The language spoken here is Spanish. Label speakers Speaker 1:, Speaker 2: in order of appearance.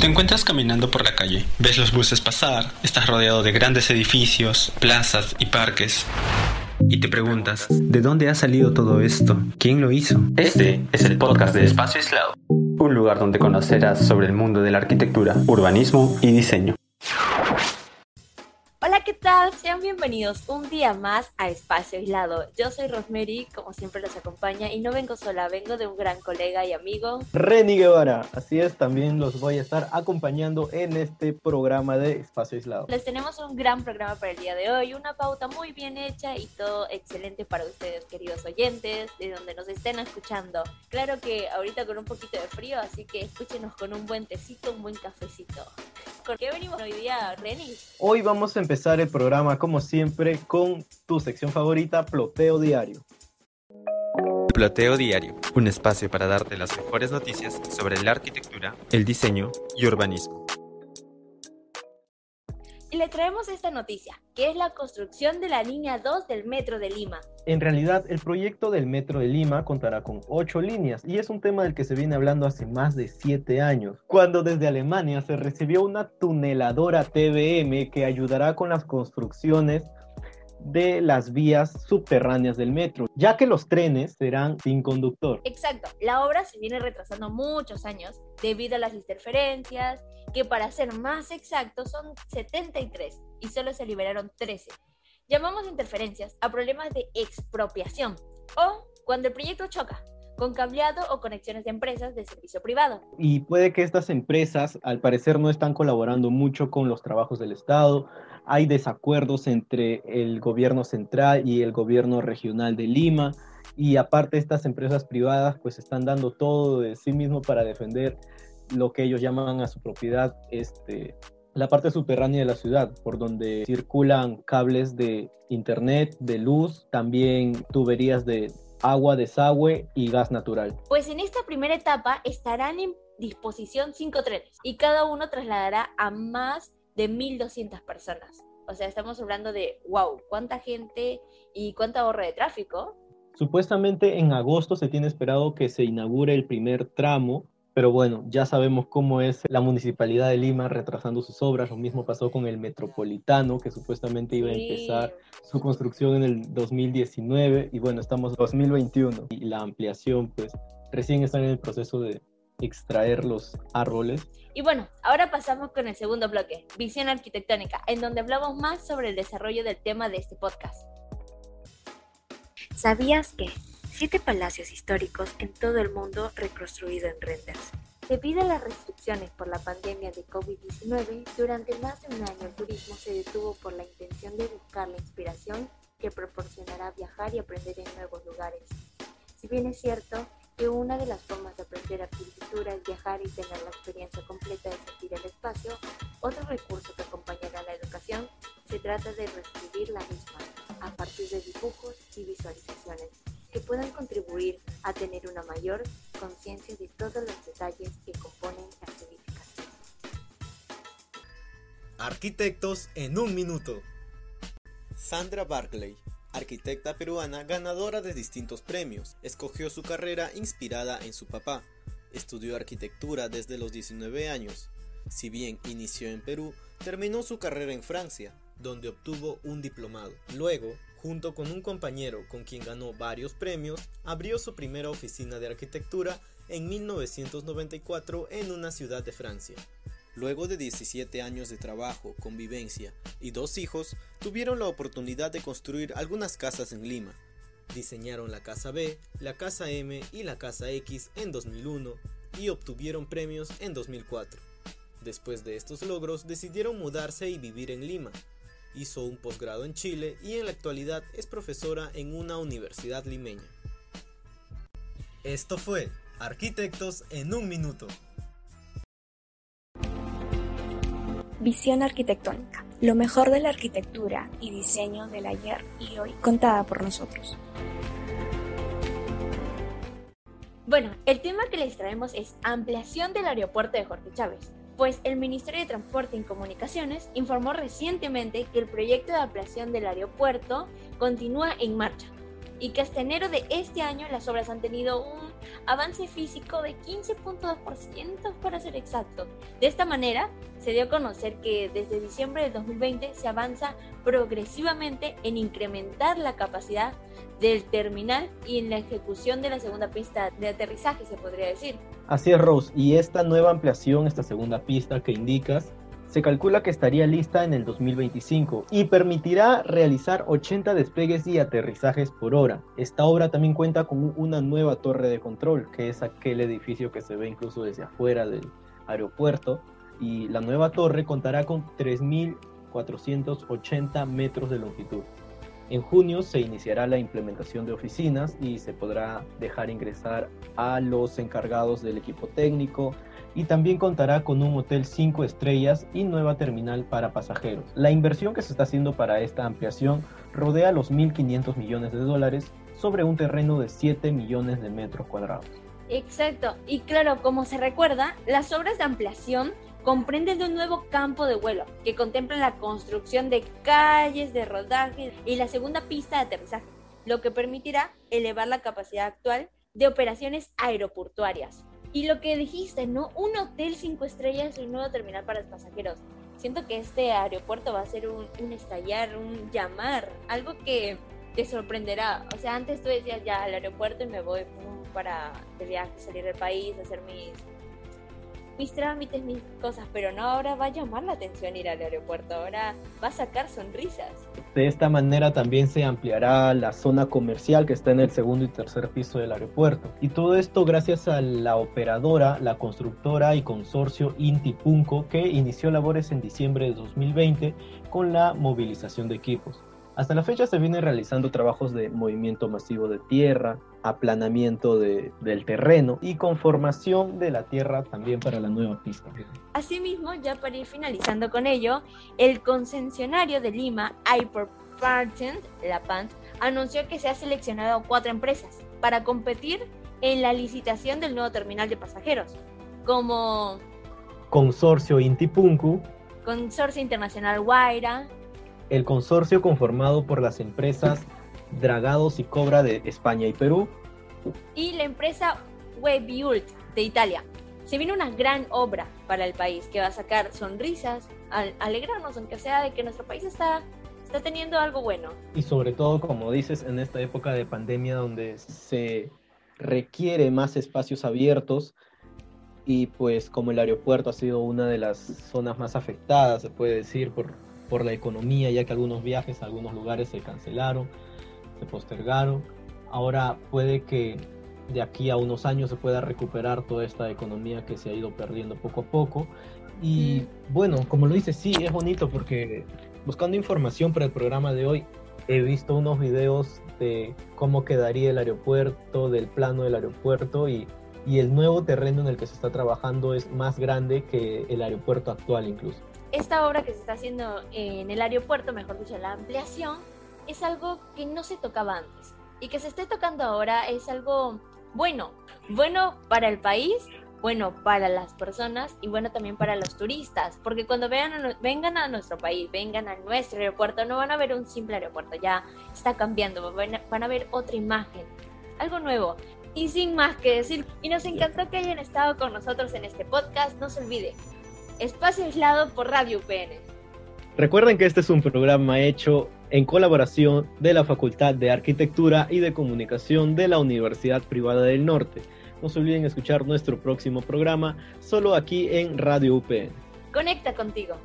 Speaker 1: Te encuentras caminando por la calle, ves los buses pasar, estás rodeado de grandes edificios, plazas y parques. Y te preguntas, ¿de dónde ha salido todo esto? ¿Quién lo hizo? Este es el podcast de Espacio Aislado, un lugar donde conocerás sobre el mundo de la arquitectura, urbanismo y diseño.
Speaker 2: Hola, ¿qué tal? Sean bienvenidos un día más a Espacio Aislado. Yo soy Rosemary, como siempre los acompaña, y no vengo sola, vengo de un gran colega y amigo.
Speaker 3: Reni Guevara, así es, también los voy a estar acompañando en este programa de Espacio Aislado.
Speaker 2: Les tenemos un gran programa para el día de hoy, una pauta muy bien hecha y todo excelente para ustedes, queridos oyentes, de donde nos estén escuchando. Claro que ahorita con un poquito de frío, así que escúchenos con un buen tecito, un buen cafecito. ¿Con qué venimos hoy día, Reni?
Speaker 3: Hoy vamos a empezar el programa, como siempre, con tu sección favorita, Ploteo Diario.
Speaker 1: Ploteo Diario, un espacio para darte las mejores noticias sobre la arquitectura, el diseño y urbanismo.
Speaker 2: Y le traemos esta noticia, que es la construcción de la línea 2 del Metro de Lima.
Speaker 3: En realidad, el proyecto del Metro de Lima contará con ocho líneas y es un tema del que se viene hablando hace más de siete años, cuando desde Alemania se recibió una tuneladora TBM que ayudará con las construcciones de las vías subterráneas del metro, ya que los trenes serán sin conductor.
Speaker 2: Exacto, la obra se viene retrasando muchos años debido a las interferencias, que para ser más exactos son 73 y solo se liberaron 13. Llamamos interferencias a problemas de expropiación o cuando el proyecto choca con cableado o conexiones de empresas de servicio privado.
Speaker 3: Y puede que estas empresas, al parecer, no están colaborando mucho con los trabajos del Estado. Hay desacuerdos entre el gobierno central y el gobierno regional de Lima. Y aparte, estas empresas privadas pues están dando todo de sí mismo para defender lo que ellos llaman a su propiedad este, la parte subterránea de la ciudad, por donde circulan cables de internet, de luz, también tuberías de agua, desagüe y gas natural.
Speaker 2: Pues en esta primera etapa estarán en disposición cinco trenes y cada uno trasladará a más de 1.200 personas. O sea, estamos hablando de, wow, cuánta gente y cuánta ahorro de tráfico.
Speaker 3: Supuestamente en agosto se tiene esperado que se inaugure el primer tramo pero bueno, ya sabemos cómo es la municipalidad de Lima retrasando sus obras. Lo mismo pasó con el Metropolitano, que supuestamente iba a empezar su construcción en el 2019 y bueno, estamos en 2021 y la ampliación pues recién está en el proceso de extraer los árboles.
Speaker 2: Y bueno, ahora pasamos con el segundo bloque, visión arquitectónica, en donde hablamos más sobre el desarrollo del tema de este podcast. ¿Sabías que siete palacios históricos en todo el mundo reconstruido en renders. Debido a las restricciones por la pandemia de COVID-19, durante más de un año el turismo se detuvo por la intención de buscar la inspiración que proporcionará viajar y aprender en nuevos lugares. Si bien es cierto que una de las formas de aprender arquitectura es viajar y tener la experiencia completa de sentir el espacio, otro recurso que acompañará la educación se trata de reescribir la misma a partir de dibujos y visualizaciones puedan contribuir a tener una mayor conciencia de todos los detalles que componen las edificaciones.
Speaker 4: Arquitectos en un minuto. Sandra Barclay, arquitecta peruana ganadora de distintos premios, escogió su carrera inspirada en su papá. Estudió arquitectura desde los 19 años. Si bien inició en Perú, terminó su carrera en Francia, donde obtuvo un diplomado. Luego junto con un compañero con quien ganó varios premios, abrió su primera oficina de arquitectura en 1994 en una ciudad de Francia. Luego de 17 años de trabajo, convivencia y dos hijos, tuvieron la oportunidad de construir algunas casas en Lima. Diseñaron la Casa B, la Casa M y la Casa X en 2001 y obtuvieron premios en 2004. Después de estos logros decidieron mudarse y vivir en Lima, Hizo un posgrado en Chile y en la actualidad es profesora en una universidad limeña. Esto fue Arquitectos en un minuto.
Speaker 5: Visión arquitectónica, lo mejor de la arquitectura y diseño del ayer y hoy contada por nosotros.
Speaker 2: Bueno, el tema que les traemos es ampliación del aeropuerto de Jorge Chávez pues el Ministerio de Transporte y Comunicaciones informó recientemente que el proyecto de ampliación del aeropuerto continúa en marcha. y que hasta enero de este año las obras han tenido un avance físico de 15.2% para ser exacto. De esta manera, se dio a conocer que desde diciembre de 2020 se avanza progresivamente en incrementar la capacidad del terminal y en la ejecución de la segunda pista de aterrizaje, se podría decir.
Speaker 3: Así es, Rose, y esta nueva ampliación, esta segunda pista que indicas, se calcula que estaría lista en el 2025 y permitirá realizar 80 despegues y aterrizajes por hora. Esta obra también cuenta con una nueva torre de control, que es aquel edificio que se ve incluso desde afuera del aeropuerto, y la nueva torre contará con 3.480 metros de longitud. En junio se iniciará la implementación de oficinas y se podrá dejar ingresar a los encargados del equipo técnico, y también contará con un hotel 5 estrellas y nueva terminal para pasajeros. La inversión que se está haciendo para esta ampliación rodea los 1.500 millones de dólares sobre un terreno de 7 millones de metros cuadrados.
Speaker 2: Exacto, y claro, como se recuerda, las obras de ampliación comprenden de un nuevo campo de vuelo que contempla la construcción de calles de rodaje y la segunda pista de aterrizaje, lo que permitirá elevar la capacidad actual de operaciones aeroportuarias. Y lo que dijiste, ¿no? Un hotel cinco estrellas y un nuevo terminal para los pasajeros. Siento que este aeropuerto va a ser un, estallar, un llamar, algo que te sorprenderá. O sea, antes tú decías ya al aeropuerto y me voy para de viaje, salir del país, hacer mis mis trámites, mis cosas, pero no ahora va a llamar la atención ir al aeropuerto, ahora va a sacar sonrisas.
Speaker 3: De esta manera también se ampliará la zona comercial que está en el segundo y tercer piso del aeropuerto. Y todo esto gracias a la operadora, la constructora y consorcio Inti Punco que inició labores en diciembre de 2020 con la movilización de equipos. Hasta la fecha se vienen realizando trabajos de movimiento masivo de tierra, aplanamiento del terreno y conformación de la tierra también para la nueva pista.
Speaker 2: Asimismo, ya para ir finalizando con ello, el concesionario de Lima, Hyperpartent, La Pant, anunció que se ha seleccionado cuatro empresas para competir en la licitación del nuevo terminal de pasajeros, como
Speaker 3: Consorcio Intipunku,
Speaker 2: Consorcio Internacional Guaira,
Speaker 3: el consorcio conformado por las empresas Dragados y Cobra de España y Perú.
Speaker 2: Y la empresa Webiult de Italia. Se viene una gran obra para el país que va a sacar sonrisas, alegrarnos, aunque sea de que nuestro país está, está teniendo algo bueno.
Speaker 3: Y sobre todo, como dices, en esta época de pandemia donde se requiere más espacios abiertos, y pues como el aeropuerto ha sido una de las zonas más afectadas, se puede decir, por por la economía, ya que algunos viajes a algunos lugares se cancelaron, se postergaron. Ahora puede que de aquí a unos años se pueda recuperar toda esta economía que se ha ido perdiendo poco a poco. Y bueno, como lo dice, sí, es bonito porque buscando información para el programa de hoy, he visto unos videos de cómo quedaría el aeropuerto, del plano del aeropuerto y, y el nuevo terreno en el que se está trabajando es más grande que el aeropuerto actual incluso
Speaker 2: esta obra que se está haciendo en el aeropuerto, mejor dicho, la ampliación, es algo que no se tocaba antes. Y que se esté tocando ahora es algo bueno, bueno para el país, bueno para las personas y bueno también para los turistas, porque cuando vean vengan a nuestro país, vengan a nuestro aeropuerto, no van a ver un simple aeropuerto, ya está cambiando, van a, van a ver otra imagen, algo nuevo. Y sin más que decir, y nos encantó que hayan estado con nosotros en este podcast, no se olvide, Espacio aislado por Radio UPN.
Speaker 3: Recuerden que este es un programa hecho en colaboración de la Facultad de Arquitectura y de Comunicación de la Universidad Privada del Norte. No se olviden escuchar nuestro próximo programa solo aquí en Radio UPN.
Speaker 2: Conecta contigo.